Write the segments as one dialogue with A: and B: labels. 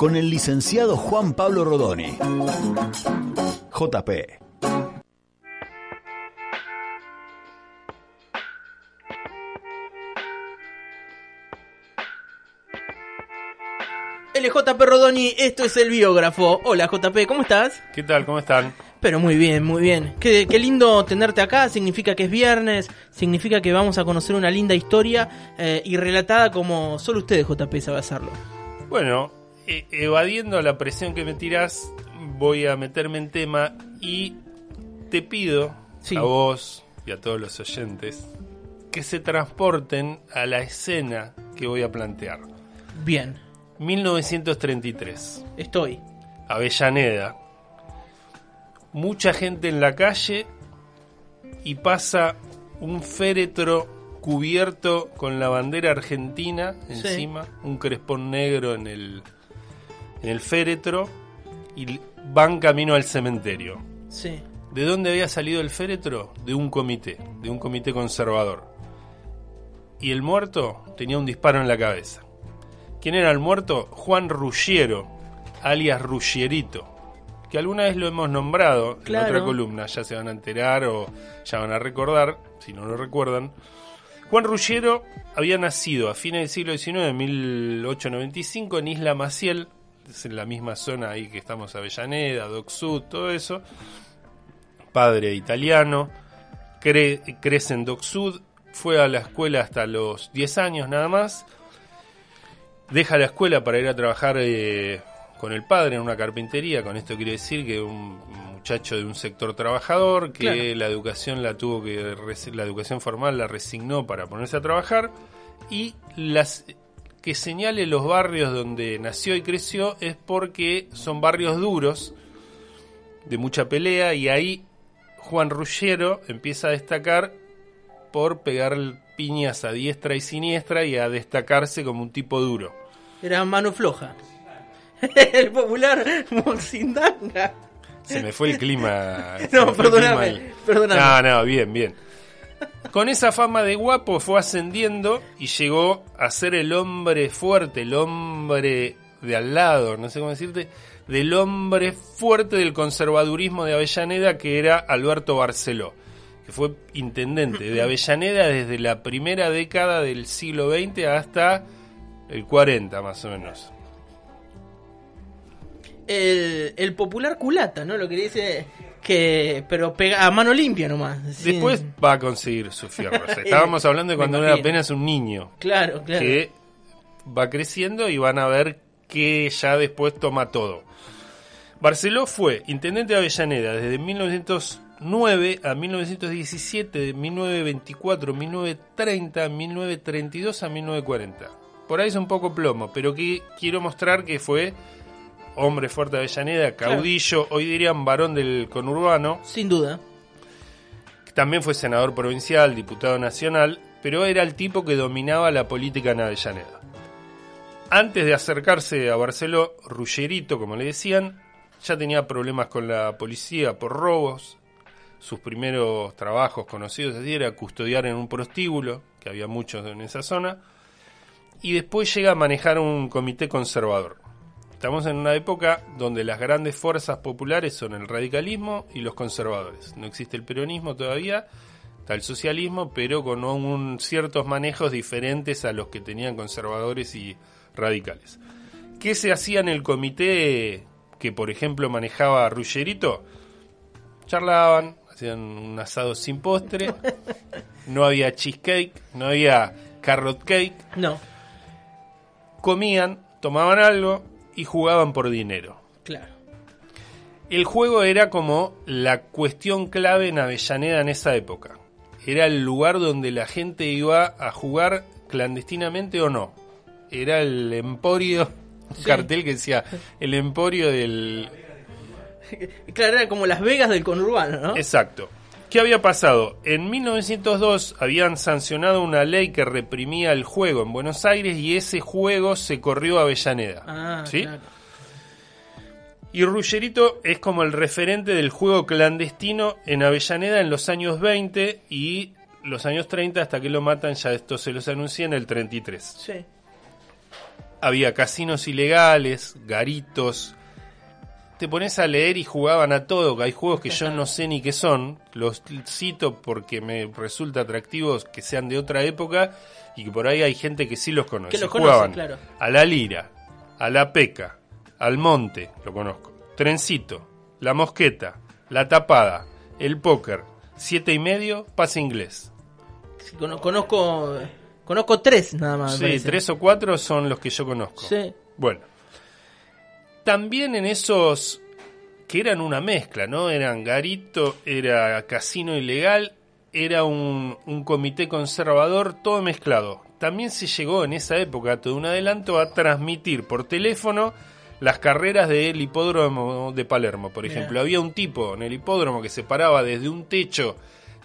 A: con el licenciado Juan Pablo Rodoni. JP.
B: LJP Rodoni, esto es el biógrafo. Hola JP, ¿cómo estás?
C: ¿Qué tal? ¿Cómo están?
B: Pero muy bien, muy bien. Qué, qué lindo tenerte acá, significa que es viernes, significa que vamos a conocer una linda historia eh, y relatada como solo ustedes JP sabe hacerlo.
C: Bueno, e- evadiendo la presión que me tirás, voy a meterme en tema y te pido
B: Sí.
C: a vos y a todos los oyentes que se transporten a la escena que voy a plantear.
B: Bien,
C: 1933,
B: estoy.
C: Avellaneda. Mucha gente en la calle y pasa un féretro cubierto con la bandera argentina
B: Sí.
C: encima, un crespón negro en el, en el féretro y van camino al cementerio.
B: Sí.
C: ¿De dónde había salido el féretro? De un comité, de un comité conservador. Y el muerto tenía un disparo en la cabeza. ¿Quién era el muerto? Juan Ruggiero, alias Ruggierito, que alguna vez lo hemos nombrado
B: Claro.
C: en otra columna, ya se van a enterar o ya van a recordar, si no lo recuerdan. Juan Ruggiero había nacido a fines del siglo XIX, en 1895, en Isla Maciel, es en la misma zona ahí que estamos, Avellaneda, Dock Sud, todo eso padre italiano, cre- crece en Dock Sud, fue a la escuela hasta los 10 años nada más, deja la escuela para ir a trabajar eh, con el padre en una carpintería, con esto quiere decir que un muchacho de un sector trabajador, que
B: Claro.
C: la educación la tuvo que, la educación formal la resignó para ponerse a trabajar, y las que señale los barrios donde nació y creció es porque son barrios duros, de mucha pelea y ahí Juan Ruggiero empieza a destacar por pegar piñas a diestra y siniestra y a destacarse como un tipo duro.
B: Era mano floja. el popular Moxindanga.
C: Se me fue el clima.
B: No, perdóname,
C: clima
B: perdóname.
C: No, no, bien, bien. Con esa fama de guapo fue ascendiendo y llegó a ser el hombre fuerte, el hombre de al lado, no sé cómo decirte, del hombre fuerte del conservadurismo de Avellaneda que era Alberto Barceló, que fue intendente de Avellaneda desde la primera década del siglo XX hasta el 40 más o menos.
B: El, popular culata, ¿no? Lo que dice que. Pero pega a mano limpia nomás.
C: Después va a conseguir sus fierros. Estábamos hablando de cuando era apenas un niño.
B: Claro, claro.
C: que va creciendo y van a ver que ya después toma todo. Barceló fue intendente de Avellaneda desde 1909 a 1917, de 1924, 1930, 1932 a 1940. Por ahí es un poco plomo, pero que quiero mostrar que fue hombre fuerte de Avellaneda, caudillo, hoy dirían varón del conurbano,
B: Sin duda.
C: también fue senador provincial, diputado nacional, pero era el tipo que dominaba la política en Avellaneda. Antes de acercarse a Barceló, Ruggerito, como le decían, ya tenía problemas con la policía por robos. Sus primeros trabajos conocidos así era custodiar en un prostíbulo, que había muchos en esa zona, y después llega a manejar un comité conservador. Estamos en una época donde las grandes fuerzas populares son el radicalismo y los conservadores. No existe el peronismo todavía, está el socialismo, pero con un, ciertos manejos diferentes a los que tenían conservadores y radicales. ¿Qué se hacía en el comité que, por ejemplo, manejaba Ruggerito? Charlaban, hacían un asado sin postre, no había cheesecake, no había carrot cake,
B: No,
C: comían, tomaban algo y jugaban por dinero.
B: claro.
C: El juego era como la cuestión clave en Avellaneda en esa época. Era el lugar donde la gente iba a jugar clandestinamente o no. Era el emporio, un
B: Sí.
C: cartel que decía el emporio del
B: claro, era como Las Vegas del conurbano, ¿no?
C: Exacto. ¿Qué había pasado? En 1902 habían sancionado una ley que reprimía el juego en Buenos Aires y ese juego se corrió a Avellaneda.
B: Ah,
C: ¿sí?
B: claro.
C: Y Ruggerito es como el referente del juego clandestino en Avellaneda en los años 20 y los años 30 hasta que lo matan, ya esto se los anuncié en el 33.
B: Sí.
C: Había casinos ilegales, garitos. Te pones a leer y jugaban a todo. que Hay juegos que yo no sé ni qué son. Los cito porque me resulta atractivos que sean de otra época y que por ahí hay gente que sí los conoce.
B: Que los conoce,
C: jugaban
B: claro.
C: a la lira, a la peca, al monte, lo conozco. Trencito, la mosqueta, la tapada, el póker, siete y medio, pase inglés.
B: Sí, cono- conozco, conozco tres nada más.
C: Sí, tres o cuatro son los que yo conozco.
B: Sí.
C: Bueno. También en esos que eran una mezcla, ¿no? Eran garito, era casino ilegal, era un, un comité conservador, todo mezclado. También se llegó en esa época, todo un adelanto, a transmitir por teléfono las carreras del hipódromo de Palermo, por ejemplo. Había un tipo en el hipódromo que se paraba desde un techo,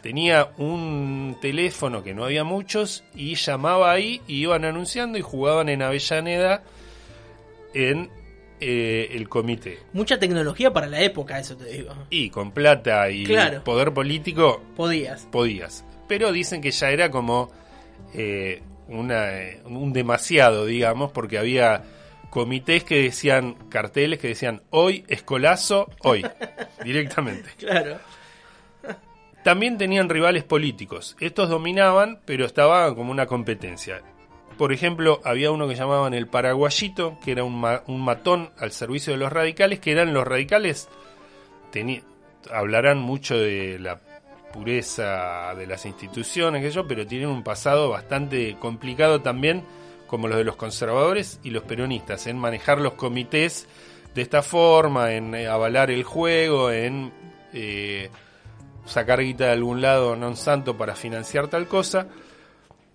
C: tenía un teléfono que no había muchos, y llamaba ahí, y iban anunciando y jugaban en Avellaneda en eh, el comité.
B: Mucha tecnología para la época, eso te digo.
C: Y con plata y
B: Claro.
C: poder político
B: Podías.
C: podías. Pero dicen que ya era como eh, una, eh, un demasiado, digamos, porque había comités que decían, carteles que decían, hoy, escolazo, hoy, directamente.
B: Claro.
C: También tenían rivales políticos. Estos dominaban, pero estaba como una competencia. Por ejemplo, había uno que llamaban el paraguayito, que era un, ma- un matón al servicio de los radicales, que eran los radicales, hablarán mucho de la pureza de las instituciones, que pero tienen un pasado bastante complicado también, como los de los conservadores y los peronistas, en manejar los comités de esta forma, en eh, avalar el juego, en eh, sacar guita de algún lado non santo para financiar tal cosa.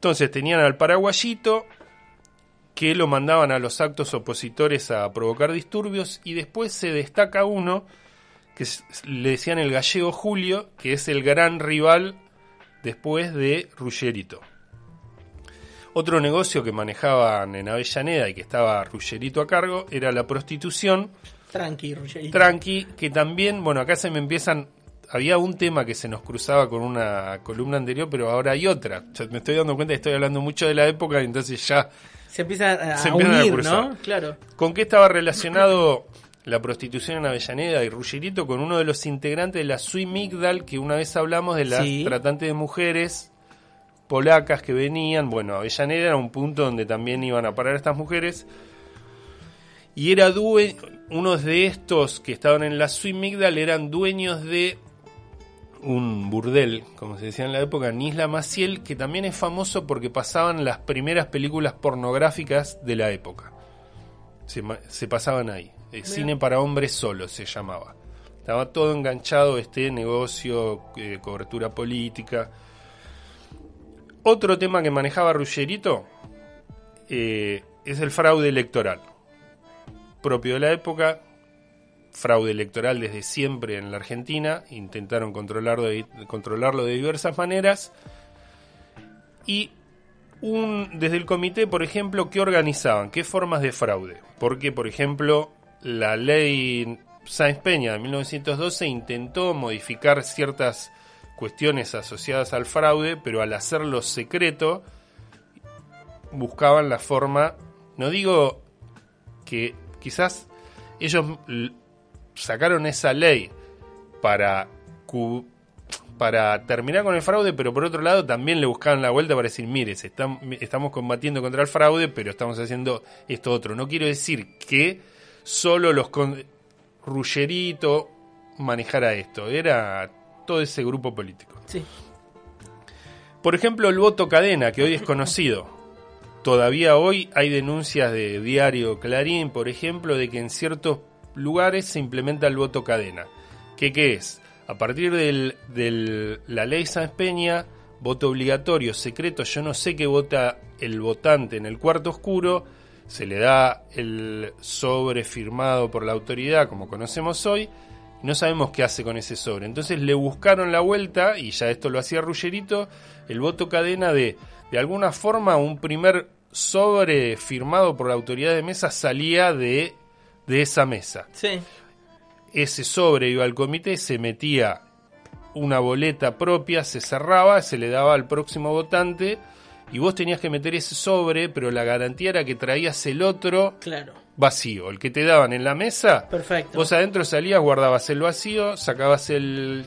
C: Entonces tenían al paraguayito que lo mandaban a los actos opositores a provocar disturbios y después se destaca uno que le decían el gallego Julio, que es el gran rival después de Ruggerito. Otro negocio que manejaban en Avellaneda y que estaba Ruggerito a cargo era la prostitución
B: Tranqui, Ruggerito.
C: tranqui, que también, bueno, acá se me empiezan, había un tema que se nos cruzaba con una columna anterior, pero ahora hay otra. Ya me estoy dando cuenta que estoy hablando mucho de la época, entonces ya,
B: Se empieza a,
C: Se
B: a
C: empiezan a
B: unir,
C: cruzar.
B: ¿no? Claro.
C: ¿con qué estaba relacionado la prostitución en Avellaneda y Ruggerito? Con uno de los integrantes de la Sui Migdal, que una vez hablamos de las
B: Sí.
C: tratantes de mujeres polacas que venían, bueno, Avellaneda era un punto donde también iban a parar estas mujeres. Y era due unos de estos que estaban en la Sui Migdal eran dueños de un burdel, como se decía en la época, en Isla Maciel, que también es famoso porque pasaban las primeras películas pornográficas de la época. Se, pasaban ahí. Eh, cine para hombres solos se llamaba. Estaba todo enganchado este negocio, eh, cobertura política. Otro tema que manejaba Ruggerito eh, es el fraude electoral. Propio de la época, fraude electoral desde siempre en la Argentina, intentaron controlarlo de, controlarlo de diversas maneras. Y un, desde el comité, por ejemplo, ¿qué organizaban? ¿Qué formas de fraude? Porque, por ejemplo, la ley Sáenz Peña de 1912 intentó modificar ciertas cuestiones asociadas al fraude, pero al hacerlo secreto, buscaban la forma, no digo que quizás ellos sacaron esa ley para para terminar con el fraude, pero por otro lado también le buscaban la vuelta para decir, mire, se están- estamos combatiendo contra el fraude, pero estamos haciendo esto otro. No quiero decir que solo los con Ruggerito manejara esto, era todo ese grupo político.
B: Sí.
C: Por ejemplo, el voto cadena, que hoy es conocido. Todavía hoy hay denuncias de diario Clarín, por ejemplo, de que en ciertos lugares se implementa el voto cadena. ¿Qué, qué es? A partir de la ley Sáenz Peña, voto obligatorio, secreto, yo no sé qué vota el votante en el cuarto oscuro, se le da el sobre firmado por la autoridad, como conocemos hoy, No sabemos qué hace con ese sobre. Entonces le buscaron la vuelta, y ya esto lo hacía Ruggerito, el voto cadena de, de alguna forma, un primer sobre firmado por la autoridad de mesa salía de, de esa mesa.
B: Sí.
C: Ese sobre iba al comité, se metía una boleta propia, se cerraba, se le daba al próximo votante y vos tenías que meter ese sobre, pero la garantía era que traías el otro
B: Claro.
C: vacío, el que te daban en la mesa.
B: Perfecto.
C: Vos adentro salías, guardabas el vacío, sacabas el,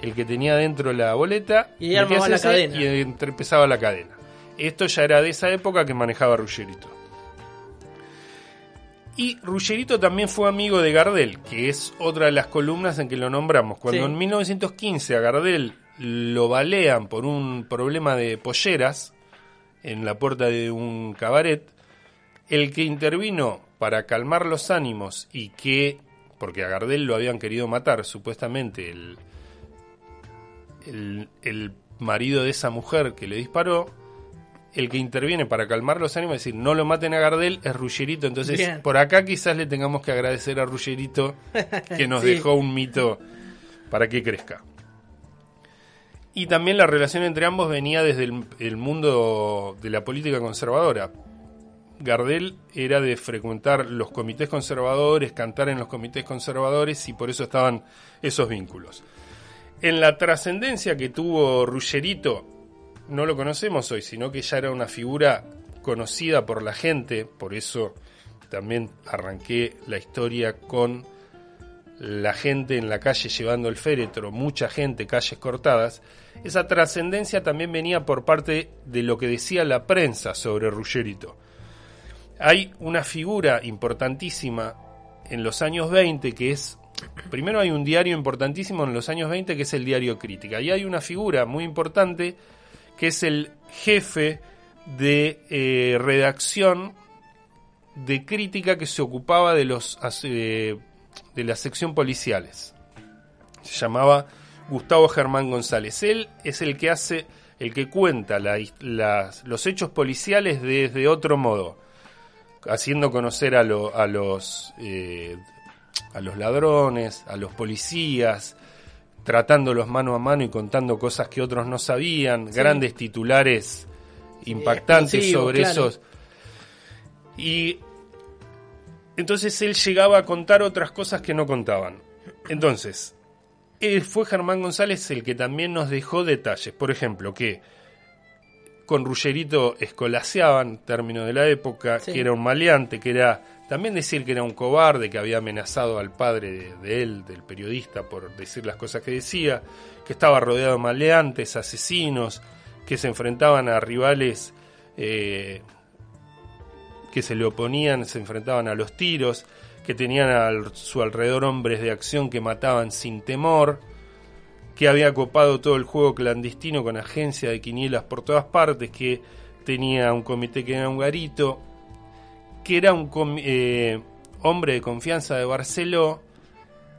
C: el que tenía dentro la boleta
B: Y la cadena.
C: Y empezaba la cadena. Esto ya era de esa época que manejaba Ruggerito. Y Ruggerito también fue amigo de Gardel, que es otra de las columnas en que lo nombramos. Cuando
B: Sí.
C: en 1915 a Gardel lo balean por un problema de polleras en la puerta de un cabaret, el que intervino para calmar los ánimos y que, porque a Gardel lo habían querido matar, supuestamente el, el, el marido de esa mujer que le disparó, el que interviene para calmar los ánimos, es decir, no lo maten a Gardel, es Ruggerito. Entonces,
B: Bien.
C: por acá quizás le tengamos que agradecer a Ruggerito que nos
B: Sí.
C: dejó un mito para que crezca. Y también la relación entre ambos venía desde el, el mundo de la política conservadora. Gardel era de frecuentar los comités conservadores, cantar en los comités conservadores y por eso estaban esos vínculos. En la trascendencia que tuvo Ruggerito, no lo conocemos hoy, sino que ya era una figura conocida por la gente, por eso también arranqué la historia con la gente en la calle llevando el féretro, mucha gente, calles cortadas, esa trascendencia también venía por parte de lo que decía la prensa sobre Ruggerito. Hay una figura importantísima en los años 20 que es, primero hay un diario importantísimo en los años 20 que es el diario Crítica, y hay una figura muy importante que es el jefe de eh, redacción de crítica que se ocupaba de los eh, de la sección policiales. Se llamaba Gustavo Germán González. Él es el que hace, el que cuenta los hechos policiales desde otro modo, haciendo conocer a, a los eh, a los ladrones, a los policías, tratándolos mano a mano y contando cosas que otros no sabían, grandes titulares impactantes sobre
B: claro.
C: esos. Y entonces él llegaba a contar otras cosas que no contaban. Entonces, él fue Germán González el que también nos dejó detalles. Por ejemplo, que con Ruggerito escolaseaban, término de la época,
B: Sí.
C: que era un maleante, que era también decir que era un cobarde, que había amenazado al padre de, él, del periodista, por decir las cosas que decía, que estaba rodeado de maleantes, asesinos, que se enfrentaban a rivales eh, que se le oponían, se enfrentaban a los tiros, que tenían a su alrededor hombres de acción que mataban sin temor, que había copado todo el juego clandestino con agencia de quinielas por todas partes, que tenía un comité que era un garito, que era un eh, hombre de confianza de Barceló,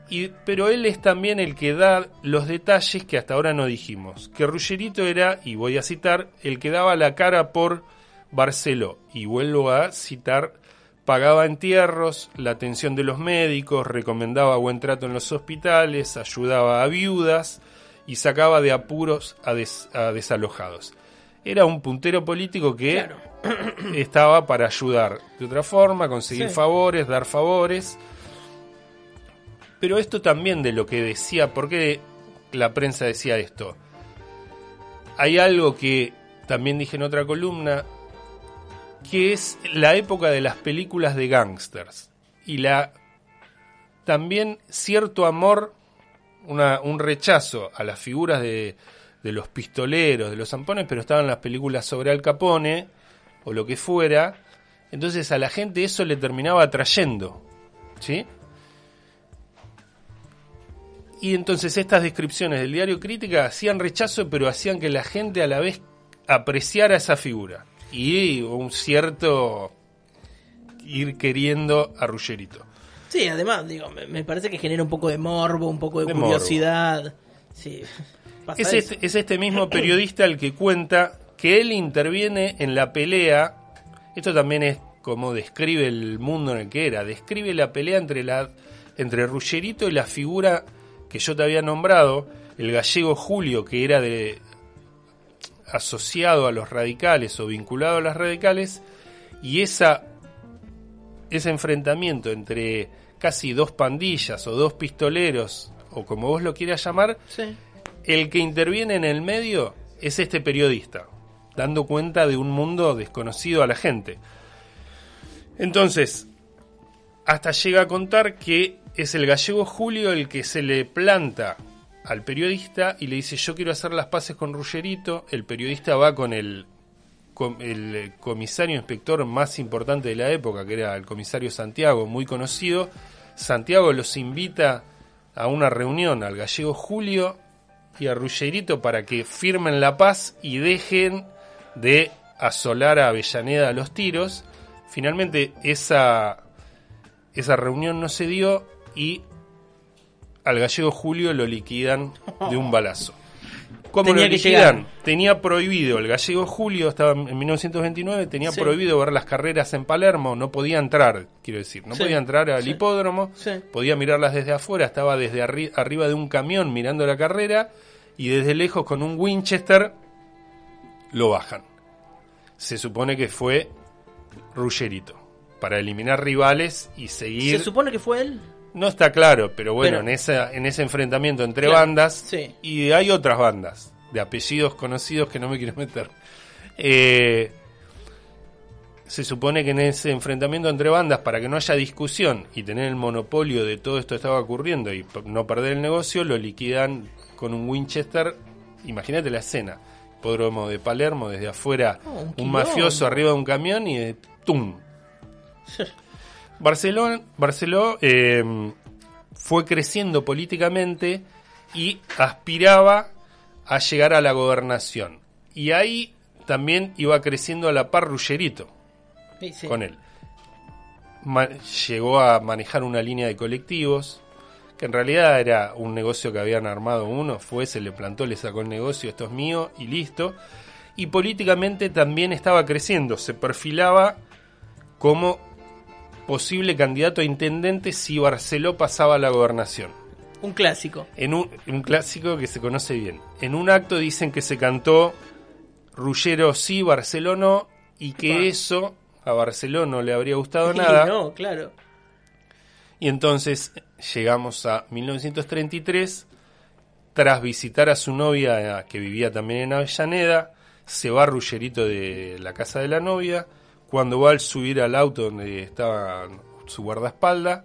C: y, pero él es también el que da los detalles que hasta ahora no dijimos. Que Ruggerito era, y voy a citar, el que daba la cara por Barceló. Y vuelvo a citar, pagaba entierros, la atención de los médicos, recomendaba buen trato en los hospitales, ayudaba a viudas y sacaba de apuros a desalojados. Era un puntero político que
B: Claro.
C: estaba para ayudar de otra forma, conseguir
B: Sí.
C: favores, dar favores. Pero esto también de lo que decía, ¿por qué la prensa decía esto? Hay algo que también dije en otra columna, que es la época de las películas de gangsters. Y la también cierto amor, una- un rechazo a las figuras de, de los pistoleros, de los zampones, pero estaban las películas sobre Al Capone o lo que fuera. Entonces a la gente eso le terminaba atrayendo. ¿Sí? Y entonces estas descripciones del diario Crítica hacían rechazo, pero hacían que la gente a la vez apreciara esa figura. Y un cierto ir queriendo a Ruggerito.
B: Sí, además, digo, me, me parece que genera un poco de morbo, un poco de,
C: De morbo.
B: curiosidad. Sí.
C: Es este, es este mismo periodista el que cuenta que él interviene en la pelea. Esto también es como describe el mundo en el que era. Describe la pelea entre la, entre Ruggerito y la figura que yo te había nombrado, el gallego Julio, que era de asociado a los radicales o vinculado a las radicales, y esa, ese enfrentamiento entre casi dos pandillas o dos pistoleros, o como vos lo quieras llamar,
B: Sí.
C: El que interviene en el medio es este periodista, dando cuenta de un mundo desconocido a la gente. Entonces, hasta llega a contar que es el gallego Julio el que se le planta al periodista y le dice yo quiero hacer las paces con Ruggerito, el periodista va con el, com- el comisario inspector más importante de la época, que era el comisario Santiago, muy conocido, Santiago los invita a una reunión al gallego Julio y a Ruggerito para que firmen la paz y dejen de asolar a Avellaneda a los tiros. Finalmente esa, esa reunión no se dio y al gallego Julio lo liquidan de un balazo. ¿Cómo
B: Tenía
C: lo
B: que llegar.
C: Tenía prohibido, el gallego Julio estaba en 1929, tenía
B: Sí.
C: prohibido ver las carreras en Palermo, no podía entrar, quiero decir, no
B: Sí.
C: podía entrar al
B: Sí.
C: hipódromo, podía mirarlas desde afuera, estaba desde arri- arriba de un camión mirando la carrera y desde lejos con un Winchester lo bajan. Se supone que fue Ruggerito para eliminar rivales y seguir
B: Se supone que fue él.
C: No está claro, pero bueno,
B: Pero-
C: en, esa, en ese enfrentamiento entre
B: Claro,
C: bandas,
B: sí.
C: y hay otras bandas de apellidos conocidos que no me quiero meter. Eh, se supone que en ese enfrentamiento entre bandas, para que no haya discusión y tener el monopolio de todo esto que estaba ocurriendo y no perder el negocio, lo liquidan con un Winchester. Imagínate la escena. Hipódromo de Palermo, desde afuera,
B: Oh, un
C: mafioso arriba de un camión y de ¡tum! Barcelona, Barceló eh, fue creciendo políticamente y aspiraba a llegar a la gobernación. Y ahí también iba creciendo a la par Ruggerito
B: Sí, sí.
C: con él. Ma- llegó a manejar una línea de colectivos, que en realidad era un negocio que habían armado uno, fue, se le plantó, le sacó el negocio, esto es mío y listo. Y políticamente también estaba creciendo, se perfilaba como posible candidato a intendente si Barceló pasaba a la gobernación.
B: Un clásico.
C: En un, un clásico que se conoce bien. En un acto dicen que se cantó Rullero sí, Barceló no, y que eso a Barceló no le habría gustado
B: Sí,
C: nada.
B: no, claro.
C: Y entonces llegamos a 1933, tras visitar a su novia, eh, que vivía también en Avellaneda, se va Ruggerito de la casa de la novia, cuando va al subir al auto donde estaba su guardaespaldas,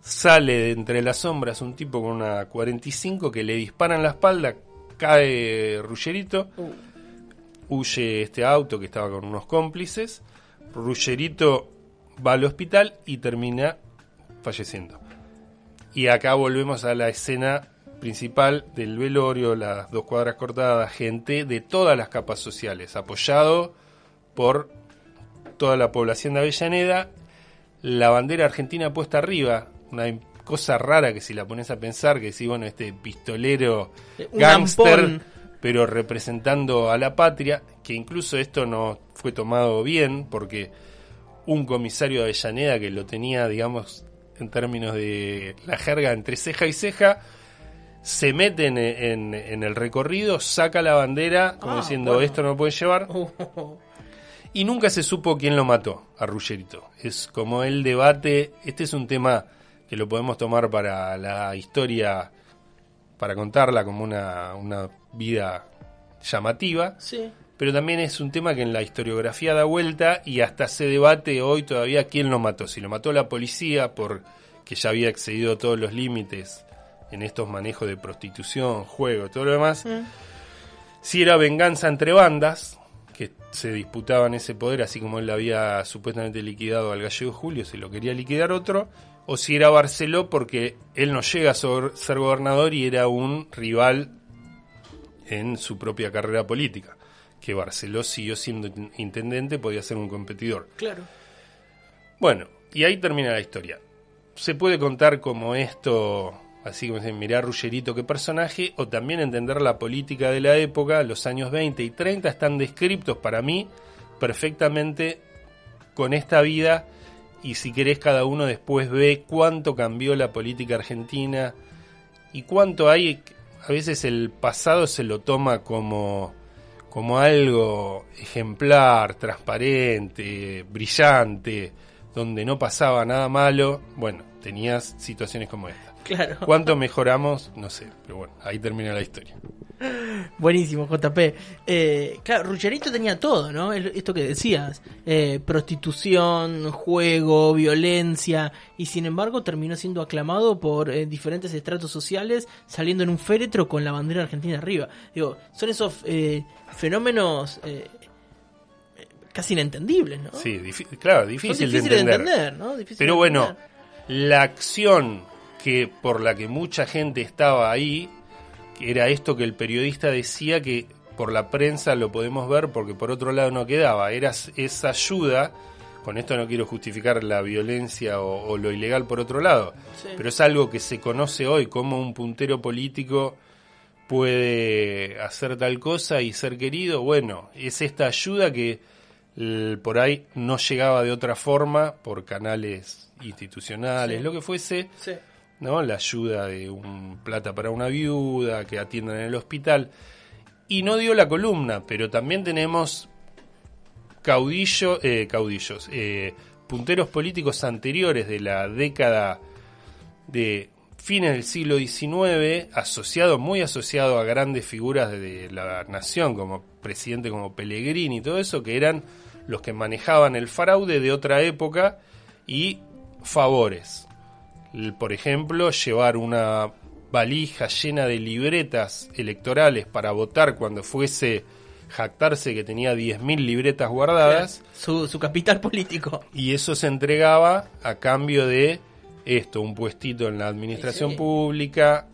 C: sale de entre las sombras un tipo con una 45 que le dispara en la espalda, cae Ruggerito,
B: Uh,
C: huye este auto que estaba con unos cómplices, Ruggerito va al hospital y termina falleciendo. Y acá volvemos a la escena principal del velorio, las dos cuadras cortadas, gente de todas las capas sociales, apoyado por toda la población de Avellaneda, la bandera argentina puesta arriba, una cosa rara que si la pones a pensar, que si bueno, este pistolero
B: Un
C: gángster,
B: ampón.
C: pero representando a la patria, que incluso esto no fue tomado bien, porque un comisario de Avellaneda que lo tenía, digamos, en términos de la jerga entre ceja y ceja, se mete en, en- en el recorrido, saca la bandera, como
B: Ah,
C: diciendo,
B: bueno.
C: esto no lo puede llevar,
B: uh,
C: y nunca se supo quién lo mató a Ruggerito. Es como el debate, este es un tema que lo podemos tomar para la historia, para contarla como una, una vida llamativa,
B: sí.
C: pero también es un tema que en la historiografía da vuelta y hasta se debate hoy todavía quién lo mató. Si lo mató la policía porque ya había excedido todos los límites en estos manejos de prostitución, juego, todo lo demás.
B: Mm.
C: Si era venganza entre bandas que se disputaban ese poder, así como él había supuestamente liquidado al gallego Julio, se lo quería liquidar otro, o si era Barceló porque él no llega a ser gobernador y era un rival en su propia carrera política. Que Barceló siguió siendo in- intendente, podía ser un competidor.
B: Claro.
C: Bueno, y ahí termina la historia. Se puede contar como esto, así como dicen, mirá Ruggerito qué personaje, o también entender la política de la época, los años 20 y 30 están descriptos para mí perfectamente con esta vida y si querés cada uno después ve cuánto cambió la política argentina y cuánto hay, a veces el pasado se lo toma como, como algo ejemplar, transparente, brillante, donde no pasaba nada malo, bueno, tenías situaciones como esta.
B: Claro.
C: ¿Cuánto mejoramos? No sé, pero bueno, ahí termina la historia.
B: Buenísimo, JP. Eh, claro, Ruggerito tenía todo, ¿no? Esto que decías. Eh, prostitución, juego, violencia. Y sin embargo terminó siendo aclamado por eh, diferentes estratos sociales, saliendo en un féretro con la bandera argentina arriba. Digo, son esos eh, fenómenos casi inentendibles, ¿no?
C: Sí, claro,
B: Son
C: difícil,
B: difíciles
C: de entender.
B: ¿no? Difíciles
C: Pero
B: de
C: bueno,
B: entender.
C: la acción que por la que mucha gente estaba ahí, era esto que el periodista decía que por la prensa lo podemos ver porque por otro lado no quedaba, era esa ayuda, con esto no quiero justificar la violencia o, o lo ilegal por otro lado,
B: Sí.
C: pero es algo que se conoce hoy como un puntero político puede hacer tal cosa y ser querido, bueno, es esta ayuda que por ahí no llegaba de otra forma por canales institucionales,
B: Sí.
C: lo que fuese,
B: Sí.
C: ¿No? La ayuda de un plata para una viuda, que atiendan en el hospital. Y no dio la columna, pero también tenemos caudillo, eh, caudillos, eh, punteros políticos anteriores de la década de fines del siglo XIX, asociado, muy asociado a grandes figuras de la nación, como presidente como Pellegrini y todo eso, que eran los que manejaban el fraude de otra época y favores. Por ejemplo, llevar una valija llena de libretas electorales para votar cuando fuese jactarse que tenía 10.000 libretas guardadas
B: Su, su capital político.
C: y eso se entregaba a cambio de esto, un puestito en la administración
B: Sí.
C: pública,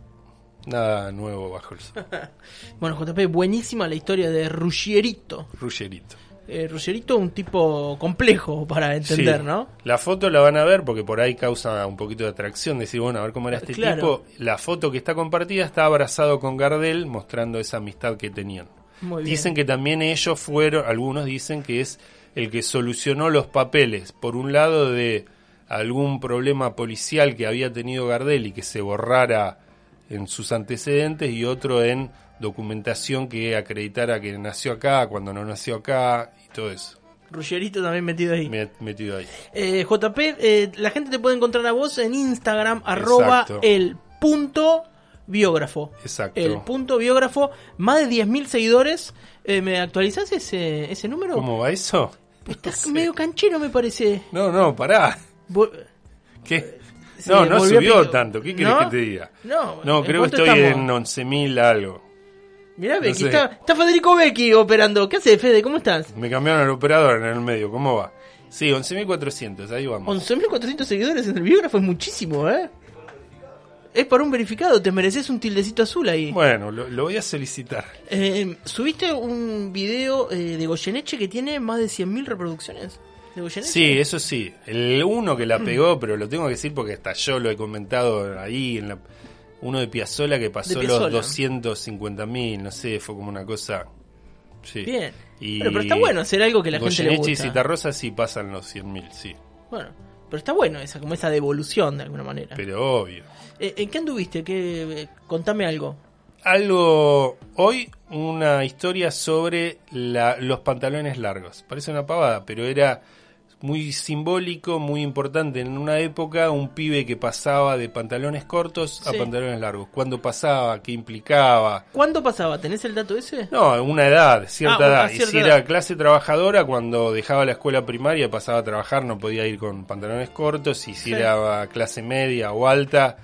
C: nada nuevo bajo el sol.
B: Bueno, JP, buenísima la historia de Ruggerito.
C: Ruggerito.
B: Eh, Ruggerito, un tipo complejo para entender,
C: Sí.
B: ¿no?
C: La foto la van a ver porque por ahí causa un poquito de atracción, decir, bueno, a ver cómo era este
B: Claro.
C: tipo. La foto que está compartida está abrazado con Gardel, mostrando esa amistad que tenían.
B: Muy bien.
C: Dicen que también ellos fueron, algunos dicen que es el que solucionó los papeles, por un lado de algún problema policial que había tenido Gardel y que se borrara en sus antecedentes y otro en documentación que acreditara que nació acá, cuando no nació acá y todo eso.
B: Ruggerito también metido ahí.
C: Metido ahí.
B: Eh, JP, eh, la gente te puede encontrar a vos en Instagram, arroba el punto biógrafo.
C: Exacto.
B: El punto biógrafo, más de 10.000 seguidores. Eh, ¿Me actualizás ese, ese número?
C: ¿Cómo va eso?
B: Estás medio canchero, me parece.
C: No, no, pará.
B: Vol-
C: ¿Qué?
B: Sí,
C: no, no subió tanto. ¿Qué querés
B: ¿No?
C: que te diga?
B: No,
C: No,
B: ¿en
C: creo que estoy
B: estamos?
C: en 11.000 algo.
B: Mirá, Becky,
C: sé.
B: está, está Federico Becky operando. ¿Qué hace, Fede? ¿Cómo estás?
C: Me cambiaron el operador en el medio. ¿Cómo va? Sí, 11.400. Ahí vamos.
B: 11.400 seguidores en el biógrafo es muchísimo, ¿eh? Es para un verificado, te mereces un tildecito azul ahí.
C: Bueno, lo, lo voy a solicitar.
B: Eh, subiste un video eh, de Goyeneche que tiene más de 100.000 reproducciones. ¿De Goyeneche?
C: Sí, eso sí. El uno que la pegó, pero lo tengo que decir porque hasta yo lo he comentado ahí. En la, uno de Piazzola que pasó los
B: Piazzolla.
C: 250.000, no sé, fue como una cosa. Sí.
B: Bien.
C: Y
B: Pero, pero está bueno hacer algo que la gente le
C: Goyeneche y
B: gusta.
C: Citarrosa sí pasan los 100.000, sí.
B: Bueno, pero está bueno esa, como esa devolución de alguna manera.
C: Pero obvio.
B: Eh, ¿En qué anduviste? ¿Qué, eh, contame algo.
C: Algo. Hoy, una historia sobre la- los pantalones largos. Parece una pavada, pero era muy simbólico, muy importante. En una época, un pibe que pasaba de pantalones cortos a pantalones largos. ¿Cuándo pasaba? ¿Qué implicaba?
B: ¿Cuándo pasaba? ¿Tenés el dato ese?
C: No, una edad, cierta
B: Ah, una
C: edad. Y si
B: edad.
C: era clase trabajadora, cuando dejaba la escuela primaria, pasaba a trabajar, no podía ir con pantalones cortos. Y si
B: Sí.
C: era clase media o alta,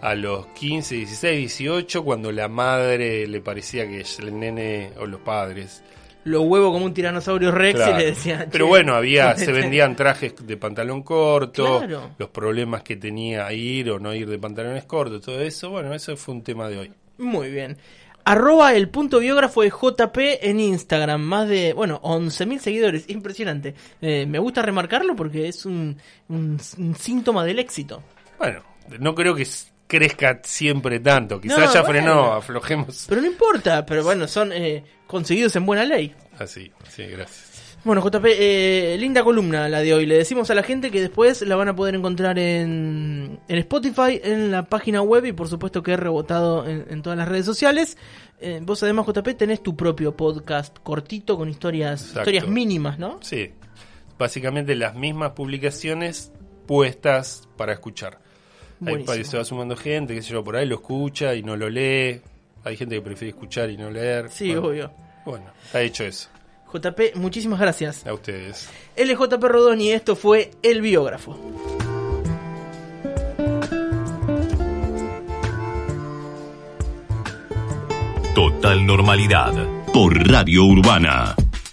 C: a los 15, 16, 18, cuando la madre le parecía que el nene o los padres.
B: Lo huevo como un tiranosaurio rex
C: Claro.
B: y le decían.
C: Pero bueno, había, se vendían trajes de pantalón corto,
B: Claro.
C: los problemas que tenía ir o no ir de pantalones cortos, todo eso. Bueno, eso fue un tema de hoy.
B: Muy bien. Arroba el punto biógrafo de JP en Instagram. Más de, bueno, 11.000 seguidores. Impresionante. Eh, me gusta remarcarlo porque es un, un- un síntoma del éxito.
C: Bueno, no creo que crezca siempre tanto. Quizás
B: No,
C: ya
B: bueno.
C: frenó, aflojemos.
B: Pero no importa. Pero bueno, son eh, conseguidos en buena ley.
C: Así, sí, gracias.
B: Bueno, JP, eh, linda columna la de hoy. Le decimos a la gente que después la van a poder encontrar en, en Spotify, en la página web y por supuesto que he rebotado en, en todas las redes sociales. Eh, vos además, JP, tenés tu propio podcast cortito con historias,
C: Exacto.
B: historias mínimas, ¿no?
C: Sí, básicamente las mismas publicaciones puestas para escuchar. Ahí
B: Buenísimo.
C: se va sumando gente, que sé yo, por ahí lo escucha y no lo lee. Hay gente que prefiere escuchar y no leer.
B: Sí,
C: bueno,
B: obvio.
C: Bueno, está hecho eso.
B: JP, muchísimas gracias.
C: A ustedes.
B: Él es JP Rodón y esto fue El Biógrafo.
D: Total Normalidad por Radio Urbana.